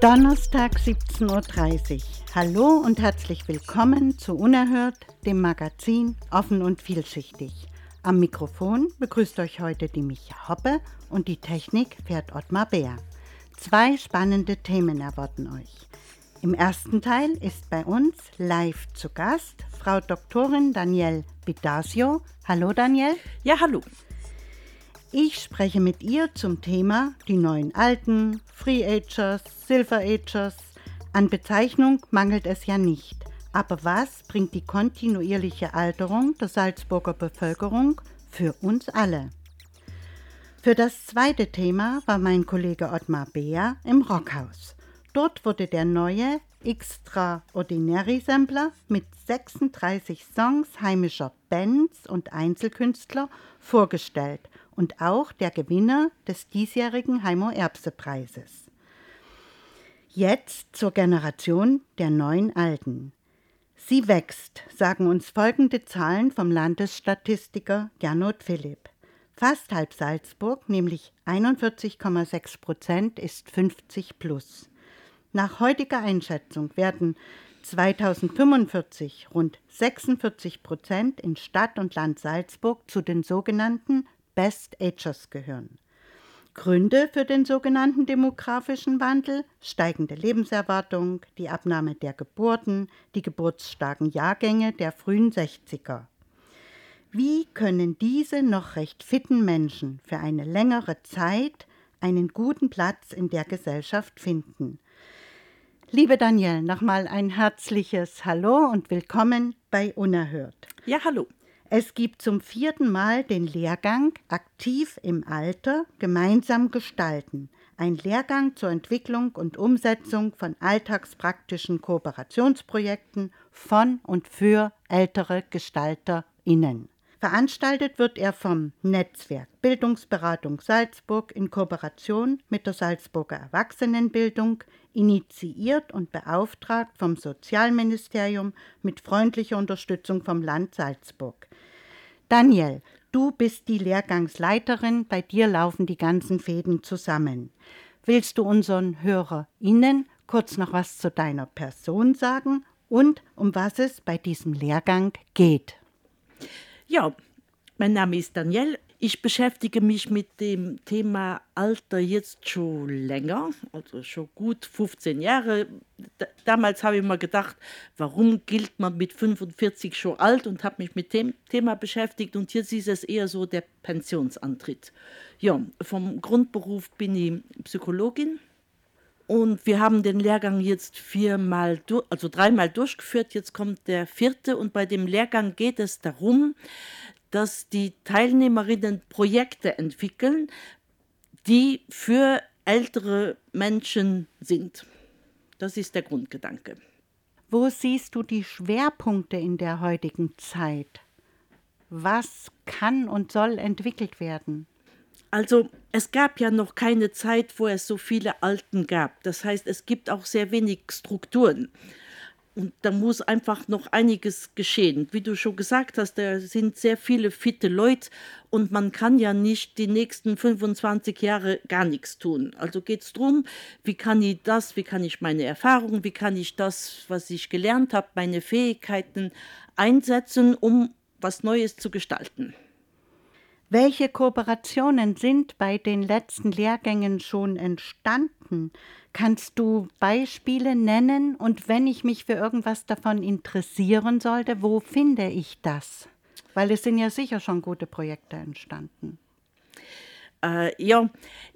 Donnerstag 17.30 Uhr. Hallo und herzlich willkommen zu Unerhört, dem Magazin Offen und Vielschichtig. Am Mikrofon begrüßt euch heute die Micha Hoppe und die Technik fährt Ottmar Bär. Zwei spannende Themen erwarten euch. Im ersten Teil ist bei uns live zu Gast Frau Doktorin Danielle Bidasio. Hallo Danielle. Ja, hallo. Ich spreche mit ihr zum Thema die neuen Alten, Free Agers, Silver Agers. An Bezeichnung mangelt es ja nicht. Aber was bringt die kontinuierliche Alterung der Salzburger Bevölkerung für uns alle? Für das zweite Thema war mein Kollege Ottmar Beer im Rockhaus. Dort wurde der neue Extraordinary Sampler mit 36 Songs heimischer Bands und Einzelkünstler vorgestellt und auch der Gewinner des diesjährigen Heimo Erbse Preises. Jetzt zur Generation der neuen Alten. Sie wächst, sagen uns folgende Zahlen vom Landesstatistiker Gernot Philipp. Fast halb Salzburg, nämlich 41,6 Prozent, ist 50 plus. Nach heutiger Einschätzung werden 2045 rund 46 Prozent in Stadt und Land Salzburg zu den sogenannten Best Agers gehören. Gründe für den sogenannten demografischen Wandel steigende Lebenserwartung, die Abnahme der Geburten, die geburtsstarken Jahrgänge der frühen 60er. Wie können diese noch recht fitten Menschen für eine längere Zeit einen guten Platz in der Gesellschaft finden? Liebe Danielle, nochmal ein herzliches Hallo und willkommen bei Unerhört. Ja, hallo. Es gibt zum vierten Mal den Lehrgang Aktiv im Alter gemeinsam gestalten. Ein Lehrgang zur Entwicklung und Umsetzung von alltagspraktischen Kooperationsprojekten von und für ältere GestalterInnen. Veranstaltet wird er vom Netzwerk Bildungsberatung Salzburg in Kooperation mit der Salzburger Erwachsenenbildung, initiiert und beauftragt vom Sozialministerium mit freundlicher Unterstützung vom Land Salzburg. Daniel, du bist die Lehrgangsleiterin, bei dir laufen die ganzen Fäden zusammen. Willst du unseren HörerInnen kurz noch was zu deiner Person sagen und um was es bei diesem Lehrgang geht? Ja, mein Name ist Daniel. Ich beschäftige mich mit dem Thema Alter jetzt schon länger, also schon gut 15 Jahre. damals habe ich mir gedacht, warum gilt man mit 45 schon alt und habe mich mit dem Thema beschäftigt und jetzt ist es eher so der Pensionsantritt. Ja, vom Grundberuf bin ich Psychologin und wir haben den Lehrgang jetzt viermal, also dreimal durchgeführt. Jetzt kommt der vierte. Und bei dem Lehrgang geht es darum, dass die Teilnehmerinnen Projekte entwickeln, die für ältere Menschen sind. Das ist der Grundgedanke. Wo siehst du die Schwerpunkte in der heutigen Zeit? Was kann und soll entwickelt werden? Also es gab ja noch keine Zeit, wo es so viele Alten gab. Das heißt, es gibt auch sehr wenig Strukturen. Und da muss einfach noch einiges geschehen. Wie du schon gesagt hast, da sind sehr viele fitte Leute und man kann ja nicht die nächsten 25 Jahre gar nichts tun. Also geht es darum, wie kann ich das, wie kann ich meine Erfahrungen, wie kann ich das, was ich gelernt habe, meine Fähigkeiten einsetzen, um was Neues zu gestalten. Welche Kooperationen sind bei den letzten Lehrgängen schon entstanden? Kannst du Beispiele nennen? Und wenn ich mich für irgendwas davon interessieren sollte, wo finde ich das? Weil es sind ja sicher schon gute Projekte entstanden. Äh, ja,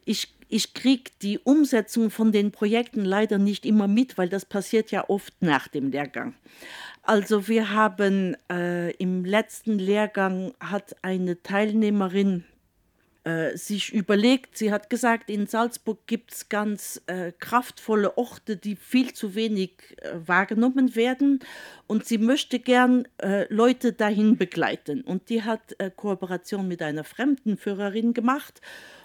ich, ich kriege die Umsetzung von den Projekten leider nicht immer mit, weil das passiert ja oft nach dem Lehrgang. Also wir haben äh, im letzten Lehrgang hat eine Teilnehmerin äh, sich überlegt, sie hat gesagt, in Salzburg gibt es ganz äh, kraftvolle Orte, die viel zu wenig äh, wahrgenommen werden und sie möchte gern äh, Leute dahin begleiten. Und die hat äh, Kooperation mit einer Fremdenführerin gemacht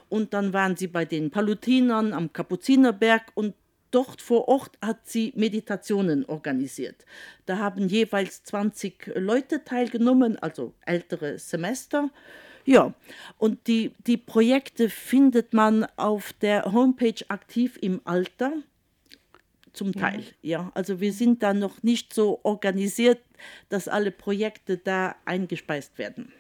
und dann waren sie bei den Palutinern am Kapuzinerberg und dort vor Ort hat sie Meditationen organisiert. Da haben jeweils 20 Leute teilgenommen, also ältere Semester. Ja, und die, die Projekte findet man auf der Homepage aktiv im Alter. Zum Teil, ja. ja. Also wir sind da noch nicht so organisiert, dass alle Projekte da eingespeist werden.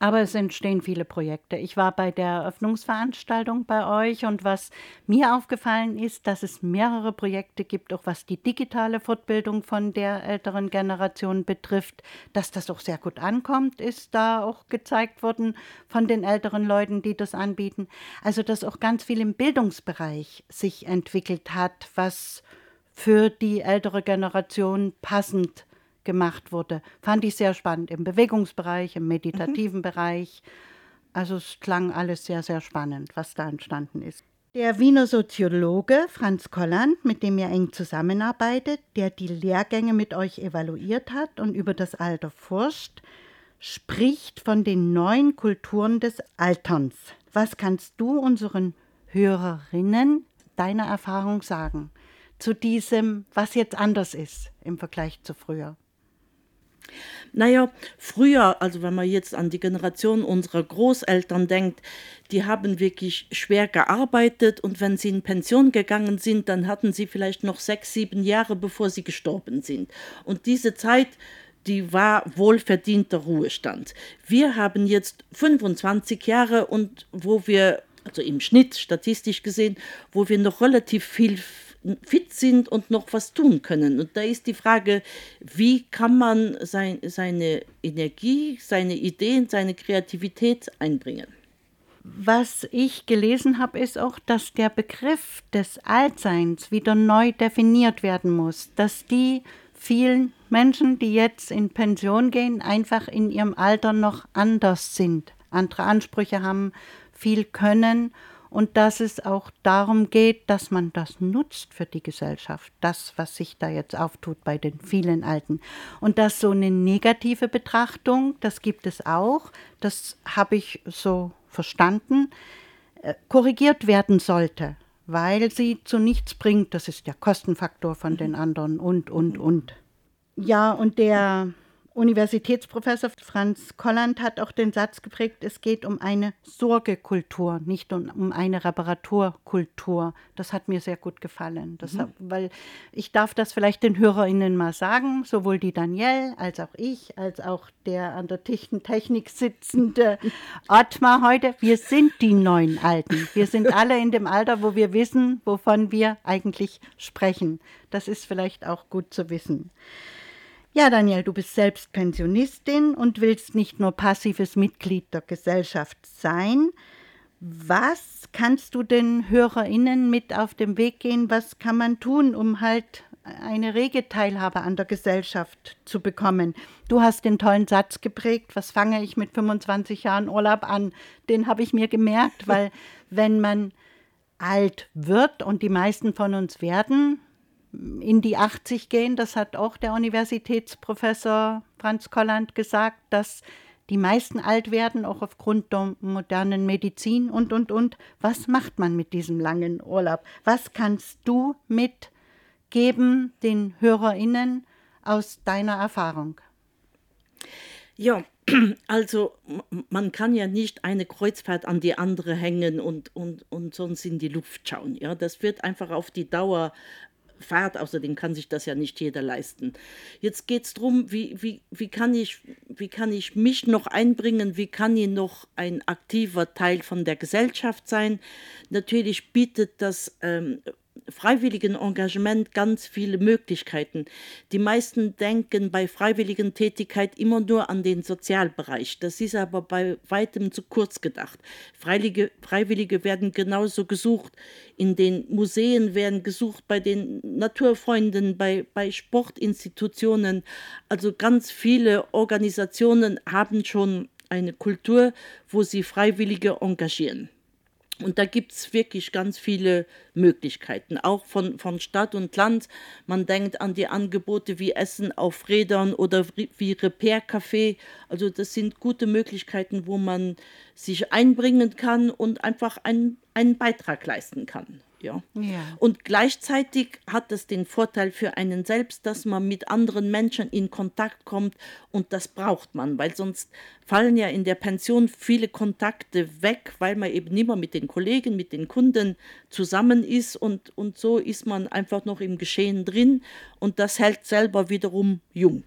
Aber es entstehen viele Projekte. Ich war bei der Eröffnungsveranstaltung bei euch und was mir aufgefallen ist, dass es mehrere Projekte gibt, auch was die digitale Fortbildung von der älteren Generation betrifft. Dass das auch sehr gut ankommt, ist da auch gezeigt worden von den älteren Leuten, die das anbieten. Also dass auch ganz viel im Bildungsbereich sich entwickelt hat, was für die ältere Generation passend gemacht wurde. Fand ich sehr spannend im Bewegungsbereich, im meditativen mhm. Bereich. Also es klang alles sehr, sehr spannend, was da entstanden ist. Der Wiener Soziologe Franz Kolland, mit dem ihr eng zusammenarbeitet, der die Lehrgänge mit euch evaluiert hat und über das Alter forscht, spricht von den neuen Kulturen des Alterns. Was kannst du unseren Hörerinnen deiner Erfahrung sagen zu diesem, was jetzt anders ist im Vergleich zu früher? Naja, früher, also wenn man jetzt an die Generation unserer Großeltern denkt, die haben wirklich schwer gearbeitet und wenn sie in Pension gegangen sind, dann hatten sie vielleicht noch sechs, sieben Jahre, bevor sie gestorben sind. Und diese Zeit, die war wohlverdienter Ruhestand. Wir haben jetzt 25 Jahre und wo wir, also im Schnitt statistisch gesehen, wo wir noch relativ viel fit sind und noch was tun können. Und da ist die Frage, wie kann man sein, seine Energie, seine Ideen, seine Kreativität einbringen? Was ich gelesen habe, ist auch, dass der Begriff des Altseins wieder neu definiert werden muss, dass die vielen Menschen, die jetzt in Pension gehen, einfach in ihrem Alter noch anders sind, andere Ansprüche haben, viel können und dass es auch darum geht, dass man das nutzt für die Gesellschaft, das, was sich da jetzt auftut bei den vielen Alten. Und dass so eine negative Betrachtung, das gibt es auch, das habe ich so verstanden, äh, korrigiert werden sollte, weil sie zu nichts bringt. Das ist der Kostenfaktor von den anderen und, und, und. Ja, und der Universitätsprofessor Franz Kolland hat auch den Satz geprägt, es geht um eine Sorgekultur, nicht um, eine Reparaturkultur. Das hat mir sehr gut gefallen. Das, mhm. Weil ich darf das vielleicht den HörerInnen mal sagen, sowohl die Danielle als auch ich, als auch der an der Technik sitzende Ottmar heute. Wir sind die neuen Alten. Wir sind alle in dem Alter, wo wir wissen, wovon wir eigentlich sprechen. Das ist vielleicht auch gut zu wissen. Ja, Daniel, du bist selbst Pensionistin und willst nicht nur passives Mitglied der Gesellschaft sein. Was kannst du den HörerInnen mit auf den Weg gehen? Was kann man tun, um halt eine rege Teilhabe an der Gesellschaft zu bekommen? Du hast den tollen Satz geprägt, was fange ich mit 25 Jahren Urlaub an? Den habe ich mir gemerkt, weil wenn man alt wird und die meisten von uns werden, in die 80 gehen. Das hat auch der Universitätsprofessor Franz Kolland gesagt, dass die meisten alt werden, auch aufgrund der modernen Medizin und, und, und. Was macht man mit diesem langen Urlaub? Was kannst du mitgeben den HörerInnen aus deiner Erfahrung? Ja, also man kann ja nicht eine Kreuzfahrt an die andere hängen und, und, und sonst in die Luft schauen. Ja, das wird einfach auf die Dauer Fahrt, außerdem kann sich das ja nicht jeder leisten. Jetzt geht es darum, wie, wie, wie, kann ich, wie kann ich mich noch einbringen, wie kann ich noch ein aktiver Teil von der Gesellschaft sein. Natürlich bietet das ähm, freiwilligen Engagement ganz viele Möglichkeiten. Die meisten denken bei freiwilligen Tätigkeit immer nur an den Sozialbereich. Das ist aber bei weitem zu kurz gedacht. Freiwillige, Freiwillige werden genauso gesucht. In den Museen werden gesucht, bei den Naturfreunden, bei, bei Sportinstitutionen. Also ganz viele Organisationen haben schon eine Kultur, wo sie Freiwillige engagieren. Und da gibt es wirklich ganz viele Möglichkeiten, auch von, von Stadt und Land. Man denkt an die Angebote wie Essen auf Rädern oder wie Repair-Café. Also das sind gute Möglichkeiten, wo man sich einbringen kann und einfach einen, einen Beitrag leisten kann. Ja. Ja. Und gleichzeitig hat es den Vorteil für einen selbst, dass man mit anderen Menschen in Kontakt kommt und das braucht man, weil sonst fallen ja in der Pension viele Kontakte weg, weil man eben nicht mehr mit den Kollegen, mit den Kunden zusammen ist und, und so ist man einfach noch im Geschehen drin und das hält selber wiederum jung.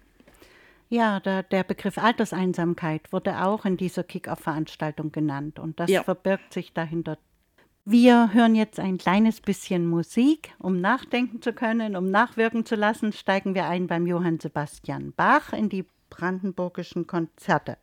Ja, der, der Begriff Alterseinsamkeit wurde auch in dieser Kick-Off-Veranstaltung genannt und das Ja. verbirgt sich dahinter. Wir hören jetzt ein kleines bisschen Musik, um nachdenken zu können, um nachwirken zu lassen, steigen wir ein beim Johann Sebastian Bach in die brandenburgischen Konzerte.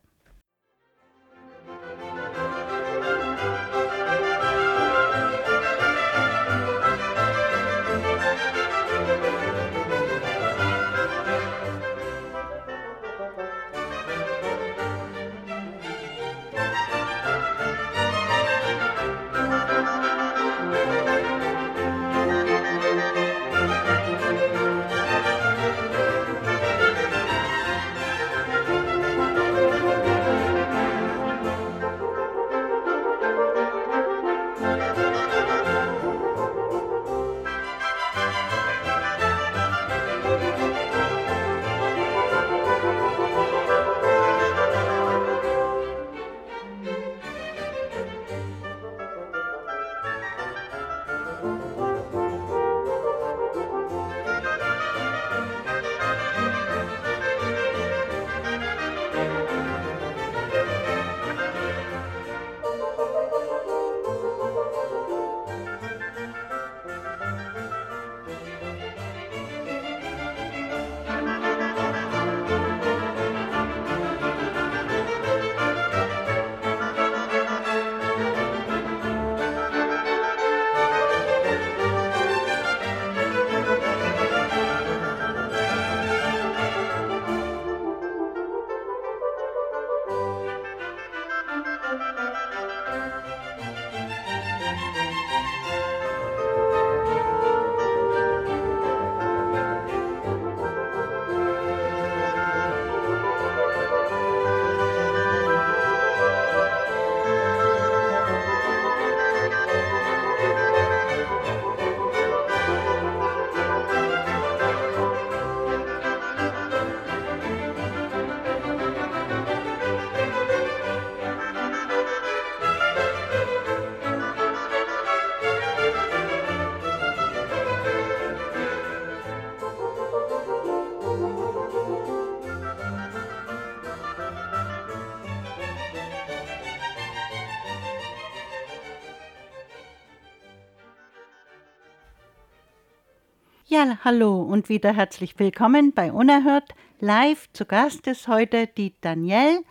Ja, hallo und wieder herzlich willkommen bei Unerhört. Live zu Gast ist heute die Danielle.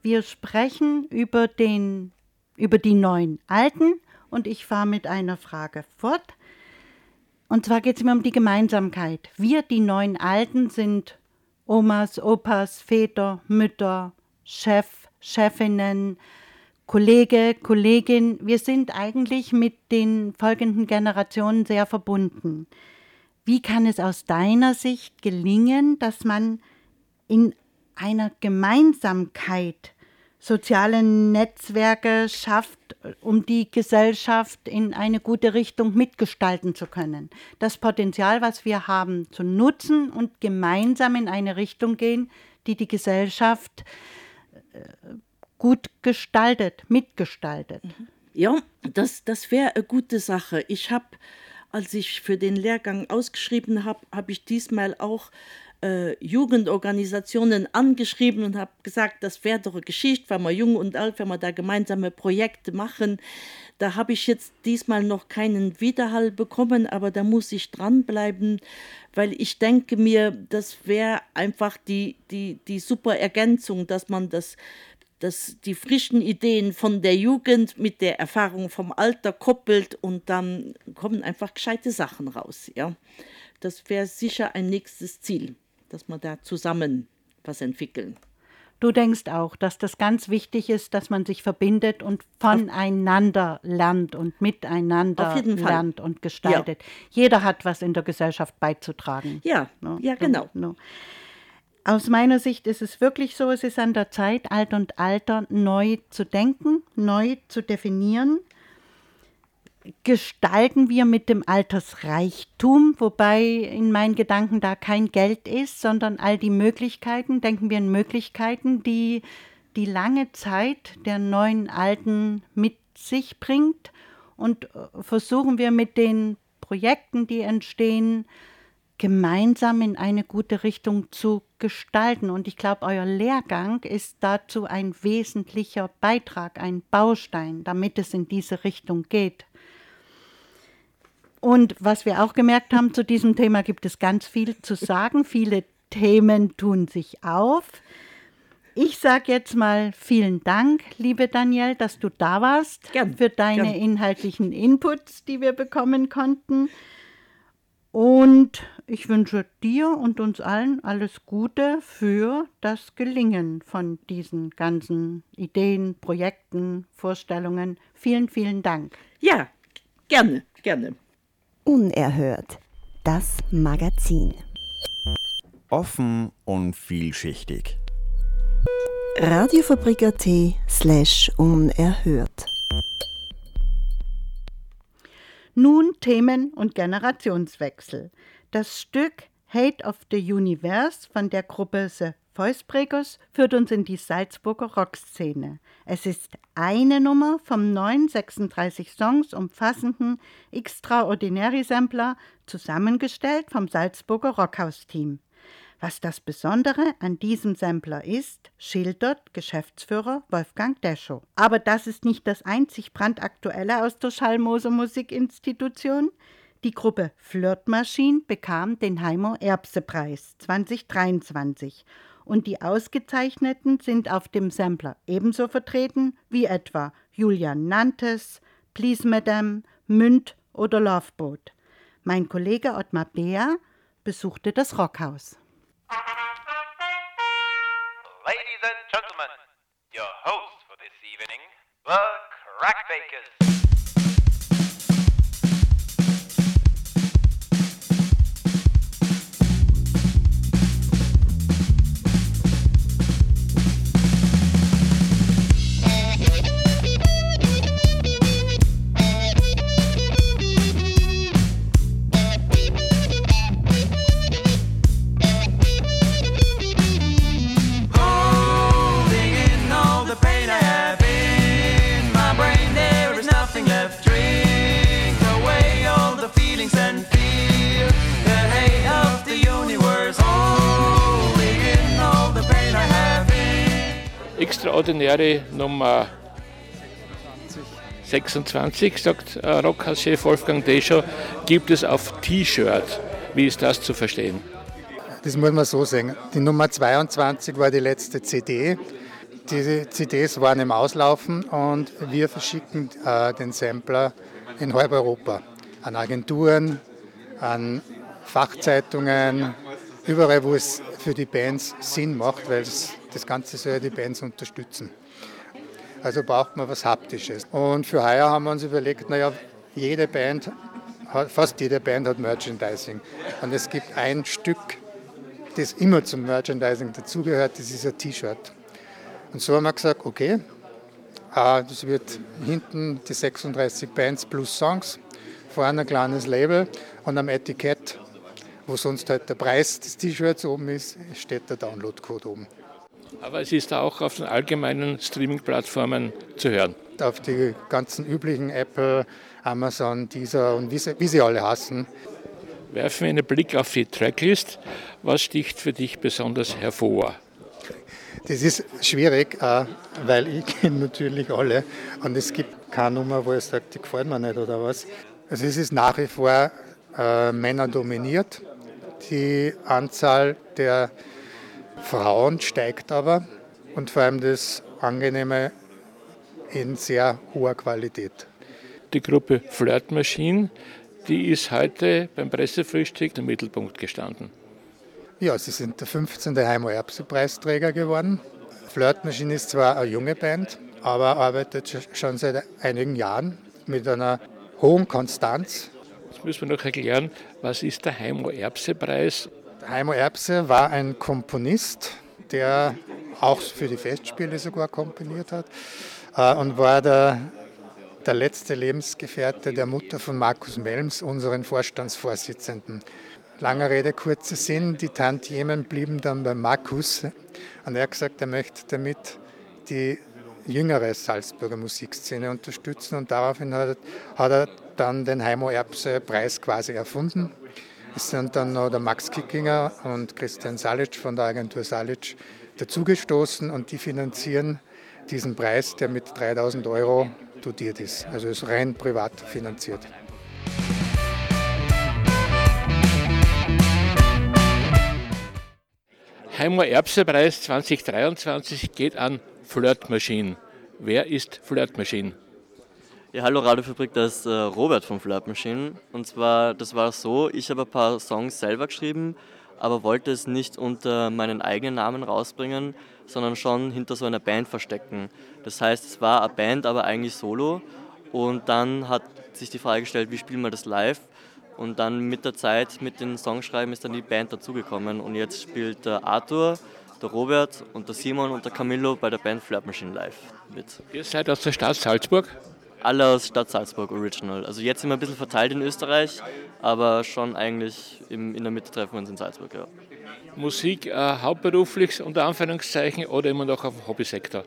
Wir sprechen über, den, über die neuen Alten und ich fahre mit einer Frage fort. Und zwar geht es mir um die Gemeinsamkeit. Wir, die neuen Alten, sind Omas, Opas, Väter, Mütter, Chef, Chefinnen, Kollege, Kollegin. Wir sind eigentlich mit den folgenden Generationen sehr verbunden. Wie kann es aus deiner Sicht gelingen, dass man in einer Gemeinsamkeit soziale Netzwerke schafft, um die Gesellschaft in eine gute Richtung mitgestalten zu können? Das Potenzial, was wir haben, zu nutzen und gemeinsam in eine Richtung gehen, die die Gesellschaft äh, gut gestaltet, mitgestaltet. Ja, das, das wäre eine gute Sache. Ich habe, als ich für den Lehrgang ausgeschrieben habe, habe ich diesmal auch äh, Jugendorganisationen angeschrieben und habe gesagt, das wäre doch eine Geschichte, wenn wir jung und alt, wenn wir da gemeinsame Projekte machen. Da habe ich jetzt diesmal noch keinen Widerhall bekommen, aber da muss ich dranbleiben, weil ich denke mir, das wäre einfach die, die, die super Ergänzung, dass man das dass die frischen Ideen von der Jugend mit der Erfahrung vom Alter koppelt und dann kommen einfach gescheite Sachen raus. Ja, das wäre sicher ein nächstes Ziel, dass wir da zusammen was entwickeln. Du denkst auch, dass das ganz wichtig ist, dass man sich verbindet und voneinander lernt und miteinander lernt und gestaltet. Jeder hat was in der Gesellschaft beizutragen. Ja, No, ja, no, genau. no. Aus meiner Sicht ist es wirklich so, es ist an der Zeit, Alt und Alter neu zu denken, neu zu definieren. Gestalten wir mit dem Altersreichtum, wobei in meinen Gedanken da kein Geld ist, sondern all die Möglichkeiten, denken wir in Möglichkeiten, die die lange Zeit der neuen Alten mit sich bringt und äh, versuchen wir mit den Projekten, die entstehen, gemeinsam in eine gute Richtung zu gestalten. Und ich glaube, euer Lehrgang ist dazu ein wesentlicher Beitrag, ein Baustein, damit es in diese Richtung geht. Und was wir auch gemerkt haben, zu diesem Thema gibt es ganz viel zu sagen. Viele Themen tun sich auf. Ich sage jetzt mal vielen Dank, liebe Danielle, dass du da warst Gern, für deine gern. inhaltlichen Inputs, die wir bekommen konnten. Und ich wünsche dir und uns allen alles Gute für das Gelingen von diesen ganzen Ideen, Projekten, Vorstellungen. Vielen, vielen Dank. Ja, gerne, gerne. Unerhört. Das Magazin. Offen und vielschichtig. Radiofabrik.at slash unerhört. Nun Themen- und Generationswechsel. Das Stück Hate of the Universe von der Gruppe The Voicebreakers führt uns in die Salzburger Rockszene. Es ist eine Nummer vom neuen 36 Songs umfassenden Extraordinary Sampler, zusammengestellt vom Salzburger Rockhaus-Team. Was das Besondere an diesem Sampler ist, schildert Geschäftsführer Wolfgang Deschow. Aber das ist nicht das einzig brandaktuelle aus der Schallmoser Musikinstitution. Die Gruppe Flirtmaschine bekam den Heimo Erbse-Preis 2023 und die Ausgezeichneten sind auf dem Sampler ebenso vertreten wie etwa Julian Nantes, Please Madame, Münd oder Loveboat. Mein Kollege Ottmar Beer besuchte das Rockhaus. Ladies and gentlemen, your host for this evening, the Crackbakers. In. Extraordinäre Nummer 26, sagt äh, Wolfgang Deschow, gibt es auf T-Shirt. Wie ist das zu verstehen? Das muss man so sagen. Die Nummer 22 war die letzte CD. Diese CDs waren im Auslaufen und wir verschicken äh, den Sampler in halb Europa. An Agenturen, an Fachzeitungen, überall, wo es für die Bands Sinn macht, weil es, das Ganze soll ja die Bands unterstützen. Also braucht man was Haptisches. Und für heuer haben wir uns überlegt, naja, jede Band, fast jede Band hat Merchandising. Und es gibt ein Stück, das immer zum Merchandising dazugehört, das ist ein T-Shirt. Und so haben wir gesagt, okay, äh, das wird hinten die 36 Bands plus Songs, vorne ein kleines Label und am Etikett, wo sonst halt der Preis des T-Shirts oben ist, steht der Downloadcode oben. Aber es ist auch auf den allgemeinen Streaming-Plattformen zu hören. Auf die ganzen üblichen Apple, Amazon, Deezer und wie sie, wie sie alle heißen, Werfen wir einen Blick auf die Tracklist. Was sticht für dich besonders hervor? Das ist schwierig, äh, weil ich kenne natürlich alle und es gibt keine Nummer, wo ich sage, die gefällt mir nicht oder was. Also es ist nach wie vor äh, Männer dominiert. Die Anzahl der Frauen steigt aber und vor allem das Angenehme in sehr hoher Qualität. Die Gruppe Flirt Machine, die ist heute beim Pressefrühstück im Mittelpunkt gestanden. Ja, sie sind der 15. Heimo Erbse-Preisträger geworden Flirtmaschine ist zwar eine junge Band, aber arbeitet sch- schon seit einigen Jahren mit einer hohen Konstanz. Jetzt müssen wir noch erklären, was ist der Heimo-Erbse-Preis? Heimo Erbse war ein Komponist, der auch für die Festspiele sogar komponiert hat äh, und war der, der letzte Lebensgefährte der Mutter von Markus Melms, unseren Vorstandsvorsitzenden. Langer Rede, kurzer Sinn, die Tantiemen blieben dann bei Markus und er hat gesagt, er möchte damit die jüngere Salzburger Musikszene unterstützen und daraufhin hat, hat er dann den Heimo Erbse Preis quasi erfunden. Es sind dann noch der Max Kickinger und Christian Salic von der Agentur Salic dazugestoßen und die finanzieren diesen Preis, der mit 3000 Euro dotiert ist. Also ist rein privat finanziert. Heimo-Erbse-Preis 2023 geht an Flirtmaschine. Wer ist Flirtmaschine? Ja, hallo Radiofabrik, das ist äh, Robert von Flirt Machine. Und zwar, das war so, ich habe ein paar Songs selber geschrieben, aber wollte es nicht unter meinen eigenen Namen rausbringen, sondern schon hinter so einer Band verstecken. Das heißt, es war eine Band, aber eigentlich solo. Und dann hat sich die Frage gestellt, wie spielen wir das live? Und dann mit der Zeit, mit den Songschreiben, ist dann die Band dazugekommen. Und jetzt spielt der Arthur, der Robert und der Simon und der Camillo bei der Band Flirt Machine live mit. Ihr seid aus der Stadt Salzburg. Alle aus Stadt Salzburg Original. Also jetzt sind wir ein bisschen verteilt in Österreich, aber schon eigentlich im, in der Mitte treffen wir uns in Salzburg, ja. Musik äh, hauptberuflich unter Anführungszeichen oder immer noch auf dem Hobbysektor?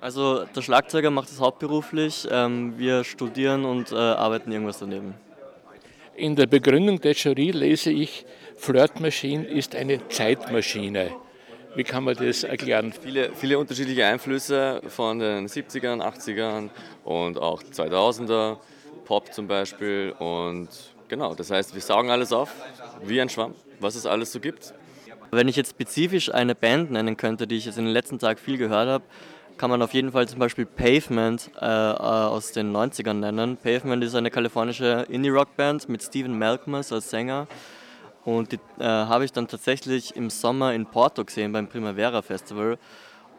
Also der Schlagzeuger macht es hauptberuflich, ähm, wir studieren und äh, arbeiten irgendwas daneben. In der Begründung der Jury lese ich, Flirtmaschine ist eine Zeitmaschine. Wie kann man das erklären? Viele, viele unterschiedliche Einflüsse von den 70ern, 80ern und auch 2000er, Pop zum Beispiel. Und genau, das heißt, wir saugen alles auf, wie ein Schwamm, was es alles so gibt. Wenn ich jetzt spezifisch eine Band nennen könnte, die ich jetzt in den letzten Tagen viel gehört habe, kann man auf jeden Fall zum Beispiel Pavement äh, äh, aus den 90ern nennen. Pavement ist eine kalifornische Indie-Rock-Band mit Steven Malcolmus als Sänger. Und die äh, habe ich dann tatsächlich im Sommer in Porto gesehen beim Primavera Festival.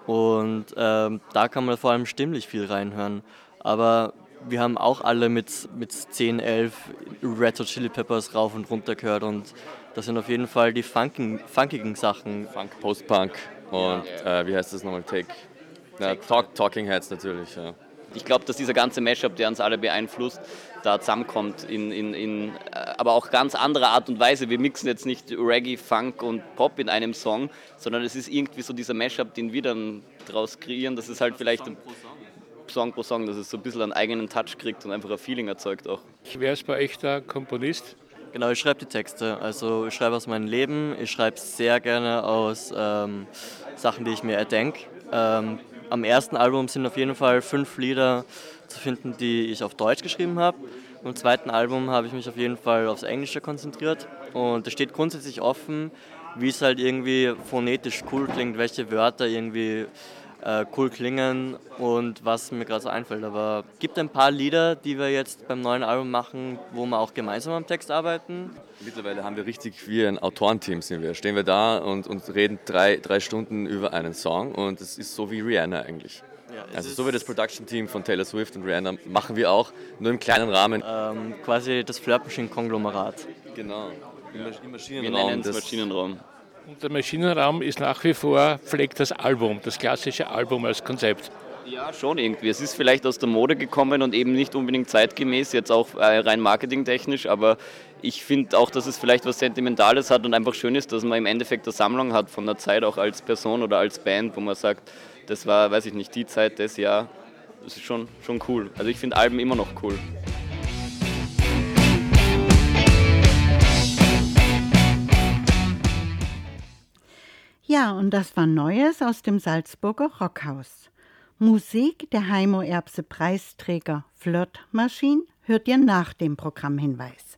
Und ähm, da kann man vor allem stimmlich viel reinhören. Aber wir haben auch alle mit, mit 10, 11 Red Hot Chili Peppers rauf und runter gehört. Und das sind auf jeden Fall die funkigen, funkigen Sachen. Funk, Post-Punk und äh, wie heißt das nochmal? Take. Na, Talk, Talking Heads natürlich, ja. Ich glaube, dass dieser ganze Mashup, der uns alle beeinflusst, da zusammenkommt, in, in, in, äh, aber auch ganz anderer Art und Weise. Wir mixen jetzt nicht Reggae, Funk und Pop in einem Song, sondern es ist irgendwie so dieser Mashup, den wir dann daraus kreieren, dass es halt vielleicht ein Song pro Song, dass es so ein bisschen einen eigenen Touch kriegt und einfach ein Feeling erzeugt auch. Wer ist bei euch der Komponist? Genau, ich schreibe die Texte. Also ich schreibe aus meinem Leben, ich schreibe sehr gerne aus ähm, Sachen, die ich mir erdenke. Ähm, am ersten Album sind auf jeden Fall fünf Lieder zu finden, die ich auf Deutsch geschrieben habe. Im zweiten Album habe ich mich auf jeden Fall aufs Englische konzentriert. Und es steht grundsätzlich offen, wie es halt irgendwie phonetisch cool klingt, welche Wörter irgendwie äh, cool klingen und was mir gerade so einfällt. Aber es gibt ein paar Lieder, die wir jetzt beim neuen Album machen, wo wir auch gemeinsam am Text arbeiten. Mittlerweile haben wir richtig wie ein Autorenteam sind wir. Stehen wir da und, und reden drei, drei Stunden über einen Song und es ist so wie Rihanna eigentlich. Ja, Also so wie das Production-Team von Taylor Swift und Rihanna machen wir auch, nur im kleinen Rahmen. ähm, quasi das Flirt Machine Konglomerat. Genau. Im, Masch- im Wir Maschinenraum. nennen es Maschinenraum. Und der Maschinenraum ist nach wie vor, pflegt das Album, das klassische Album als Konzept. Ja, schon irgendwie. Es ist vielleicht aus der Mode gekommen und eben nicht unbedingt zeitgemäß, jetzt auch äh, rein marketingtechnisch, aber ich finde auch, dass es vielleicht was Sentimentales hat und einfach schön ist, dass man im Endeffekt eine Sammlung hat von der Zeit, auch als Person oder als Band, wo man sagt, das war, weiß ich nicht, die Zeit, das Jahr. Das ist schon, schon cool. Also ich finde Alben immer noch cool. Ja, und das war Neues aus dem Salzburger Rockhaus. Musik der Heimo Erbse Preisträger Flirtmaschine hört ihr nach dem Programmhinweis.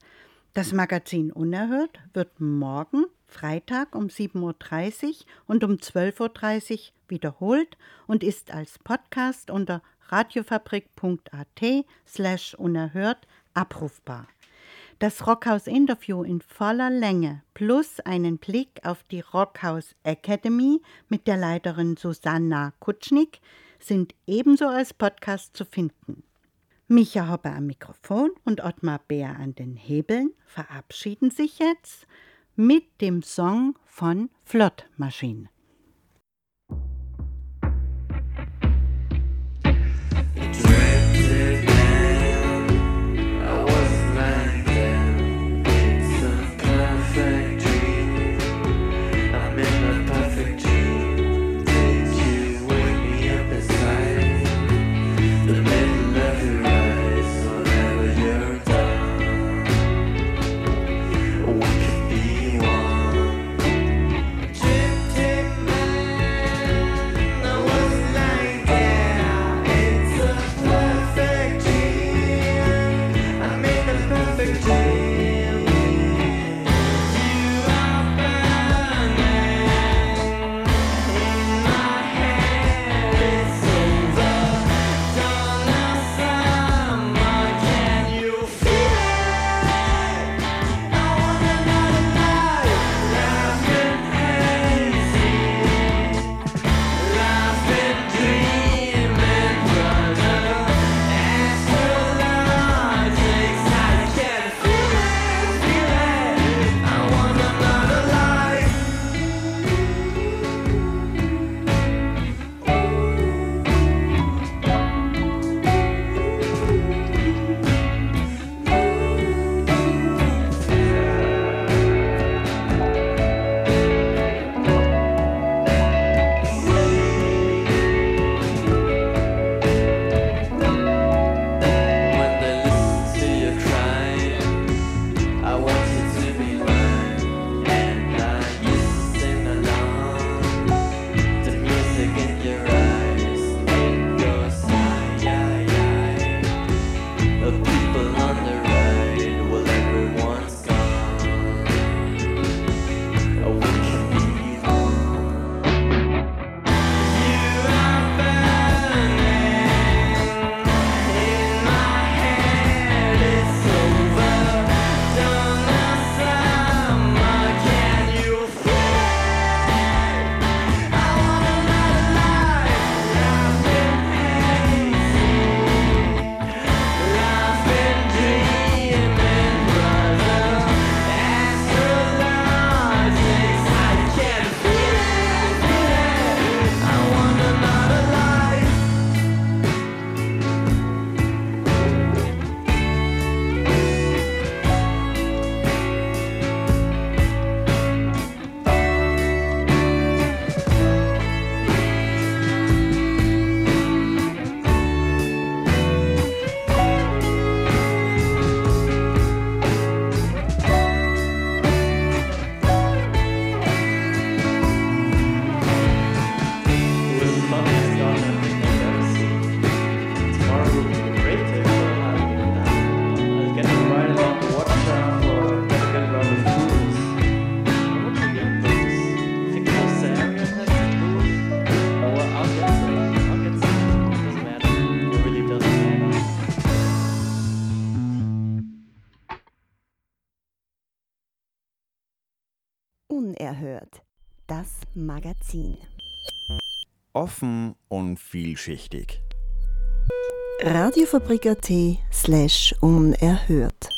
Das Magazin Unerhört wird morgen, Freitag um 7.30 Uhr und um 12.30 Uhr wiederholt und ist als Podcast unter radiofabrik.at slash unerhört abrufbar. Das Rockhaus-Interview in voller Länge plus einen Blick auf die Rockhaus Academy mit der Leiterin Susanna Kutschnig sind ebenso als Podcast zu finden. Micha Hopper am Mikrofon und Ottmar Bär an den Hebeln verabschieden sich jetzt mit dem Song von Flottmaschine. Unerhört. Das Magazin. Offen und vielschichtig. Radiofabrik.at slash unerhört.